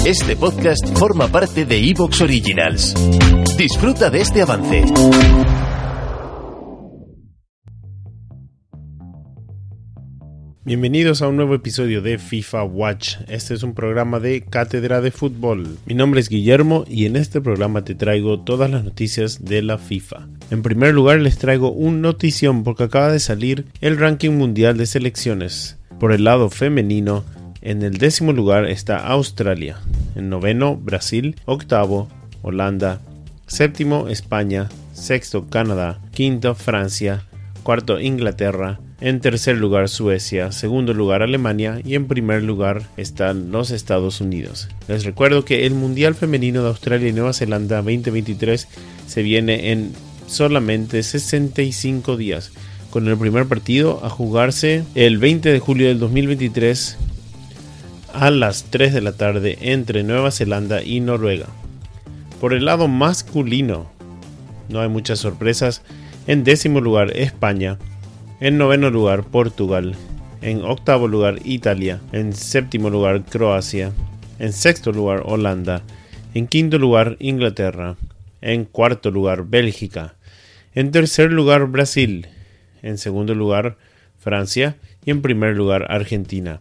Este podcast forma parte de Evox Originals. Disfruta de este avance. Bienvenidos a un nuevo episodio de FIFA Watch. Este es un programa de cátedra de fútbol. Mi nombre es Guillermo y en este programa te traigo todas las noticias de la FIFA. En primer lugar les traigo un notición porque acaba de salir el ranking mundial de selecciones. Por el lado femenino, en el décimo lugar está Australia, en noveno Brasil, octavo Holanda, séptimo España, sexto Canadá, quinto Francia, cuarto Inglaterra, en tercer lugar Suecia, segundo lugar Alemania. Y en primer lugar están los Estados Unidos. Les recuerdo que el Mundial Femenino de Australia y Nueva Zelanda 2023 se viene en solamente 65 días, con el primer partido a jugarse el 20 de julio del 2023 a las 3 de la tarde entre Nueva Zelanda y Noruega. Por el lado masculino, no hay muchas sorpresas. En décimo lugar España, en noveno lugar Portugal, en octavo lugar Italia, en séptimo lugar Croacia, en sexto lugar Holanda, en quinto lugar Inglaterra, en cuarto lugar Bélgica, en tercer lugar Brasil, en segundo lugar Francia. Y en primer lugar Argentina.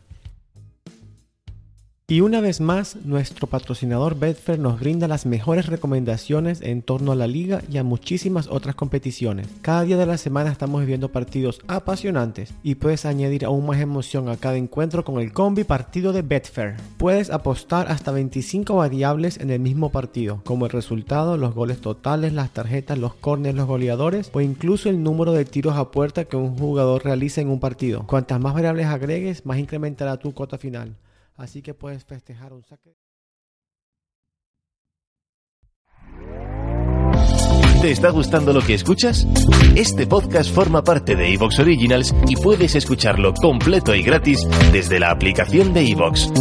Y una vez más, nuestro patrocinador Betfair nos brinda las mejores recomendaciones en torno a la liga y a muchísimas otras competiciones. Cada día de la semana estamos viviendo partidos apasionantes y puedes añadir aún más emoción a cada encuentro con el combi partido de Betfair. Puedes apostar hasta 25 variables en el mismo partido, como el resultado, los goles totales, las tarjetas, los corners, los goleadores o incluso el número de tiros a puerta que un jugador realiza en un partido. Cuantas más variables agregues, más incrementará tu cuota final así que puedes festejar un saque. ¿Te está gustando lo que escuchas? Este podcast forma parte de Evox Originals y puedes escucharlo completo y gratis desde la aplicación de Evox.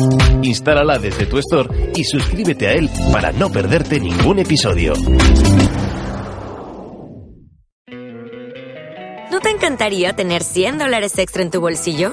Instálala desde tu store y suscríbete a él para no perderte ningún episodio. ¿No te encantaría tener 100 dólares extra en tu bolsillo?